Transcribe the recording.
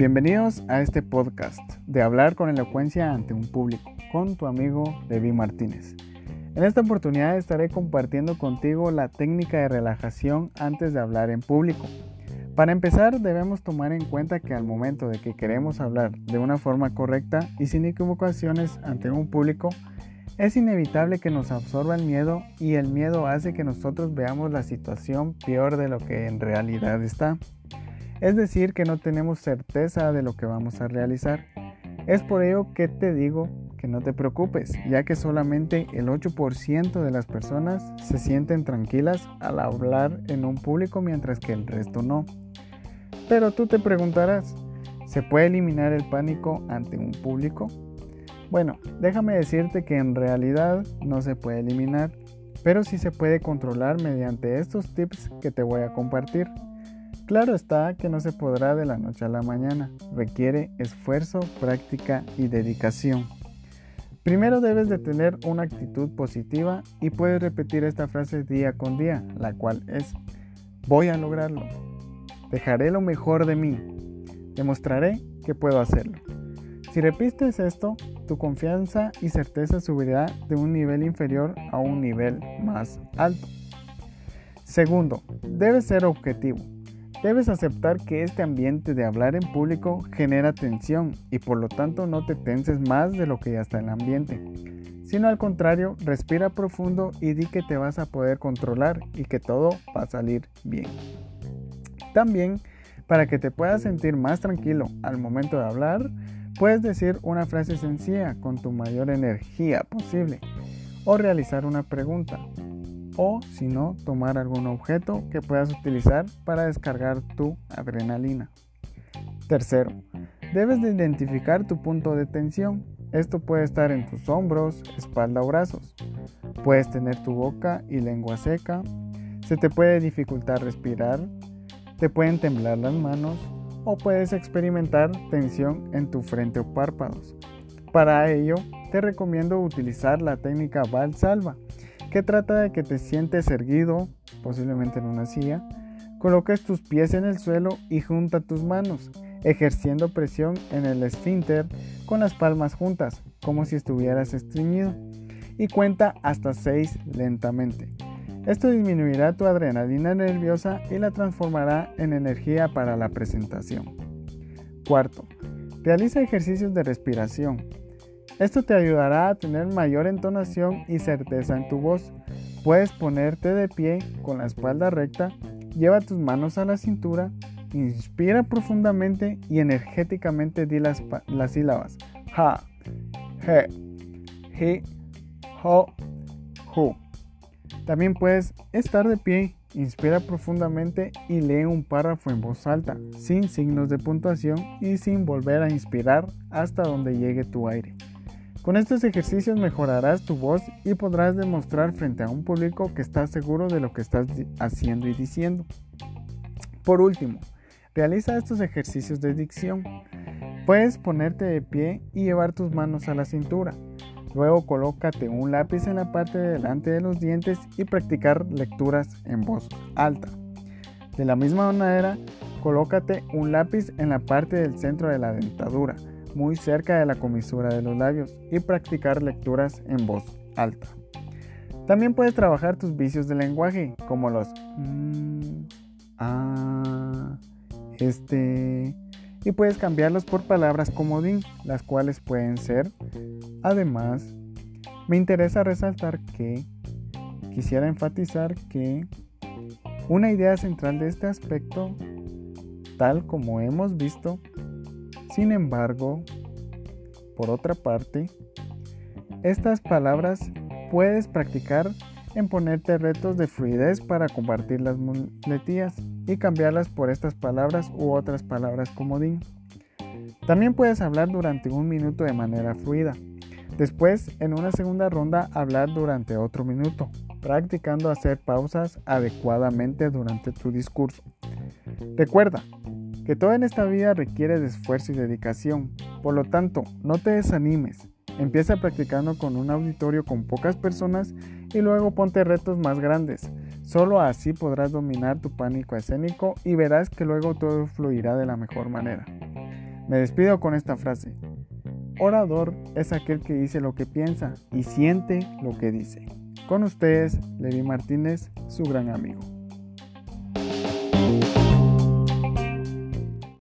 Bienvenidos a este podcast de hablar con elocuencia ante un público con tu amigo Levi Martínez. En esta oportunidad estaré compartiendo contigo la técnica de relajación antes de hablar en público. Para empezar debemos tomar en cuenta que al momento de que queremos hablar de una forma correcta y sin equivocaciones ante un público, es inevitable que nos absorba el miedo y el miedo hace que nosotros veamos la situación peor de lo que en realidad está. Es decir, que no tenemos certeza de lo que vamos a realizar. Es por ello que te digo que no te preocupes, ya que solamente el 8% de las personas se sienten tranquilas al hablar en un público mientras que el resto no. Pero tú te preguntarás, ¿se puede eliminar el pánico ante un público? Bueno, déjame decirte que en realidad no se puede eliminar, pero sí se puede controlar mediante estos tips que te voy a compartir. Claro está que no se podrá de la noche a la mañana, requiere esfuerzo, práctica y dedicación. Primero debes de tener una actitud positiva y puedes repetir esta frase día con día, la cual es, voy a lograrlo, dejaré lo mejor de mí, demostraré que puedo hacerlo. Si repites esto, tu confianza y certeza subirá de un nivel inferior a un nivel más alto. Segundo, debes ser objetivo. Debes aceptar que este ambiente de hablar en público genera tensión y por lo tanto no te tenses más de lo que ya está en el ambiente, sino al contrario, respira profundo y di que te vas a poder controlar y que todo va a salir bien. También, para que te puedas sentir más tranquilo al momento de hablar, puedes decir una frase sencilla con tu mayor energía posible o realizar una pregunta o si no, tomar algún objeto que puedas utilizar para descargar tu adrenalina. Tercero, debes de identificar tu punto de tensión. Esto puede estar en tus hombros, espalda o brazos. Puedes tener tu boca y lengua seca. Se te puede dificultar respirar. Te pueden temblar las manos o puedes experimentar tensión en tu frente o párpados. Para ello, te recomiendo utilizar la técnica Valsalva que trata de que te sientes erguido, posiblemente en una silla, coloques tus pies en el suelo y junta tus manos, ejerciendo presión en el esfínter con las palmas juntas, como si estuvieras estreñido, y cuenta hasta 6 lentamente. Esto disminuirá tu adrenalina nerviosa y la transformará en energía para la presentación. Cuarto, realiza ejercicios de respiración. Esto te ayudará a tener mayor entonación y certeza en tu voz. Puedes ponerte de pie con la espalda recta, lleva tus manos a la cintura, inspira profundamente y energéticamente di las, las sílabas ha, he, hi, ho, hu. También puedes estar de pie, inspira profundamente y lee un párrafo en voz alta, sin signos de puntuación y sin volver a inspirar hasta donde llegue tu aire. Con estos ejercicios mejorarás tu voz y podrás demostrar frente a un público que estás seguro de lo que estás haciendo y diciendo. Por último, realiza estos ejercicios de dicción. Puedes ponerte de pie y llevar tus manos a la cintura. Luego colócate un lápiz en la parte de delante de los dientes y practicar lecturas en voz alta. De la misma manera, colócate un lápiz en la parte del centro de la dentadura muy cerca de la comisura de los labios y practicar lecturas en voz alta. También puedes trabajar tus vicios de lenguaje, como los mm, ah, este, y puedes cambiarlos por palabras comodín, las cuales pueden ser. Además, me interesa resaltar que quisiera enfatizar que una idea central de este aspecto, tal como hemos visto, sin embargo, por otra parte, estas palabras puedes practicar en ponerte retos de fluidez para compartir las muletillas y cambiarlas por estas palabras u otras palabras comodín. También puedes hablar durante un minuto de manera fluida. Después, en una segunda ronda, hablar durante otro minuto, practicando hacer pausas adecuadamente durante tu discurso. Recuerda, que todo en esta vida requiere de esfuerzo y dedicación. Por lo tanto, no te desanimes. Empieza practicando con un auditorio con pocas personas y luego ponte retos más grandes. Solo así podrás dominar tu pánico escénico y verás que luego todo fluirá de la mejor manera. Me despido con esta frase. Orador es aquel que dice lo que piensa y siente lo que dice. Con ustedes, Levi Martínez, su gran amigo.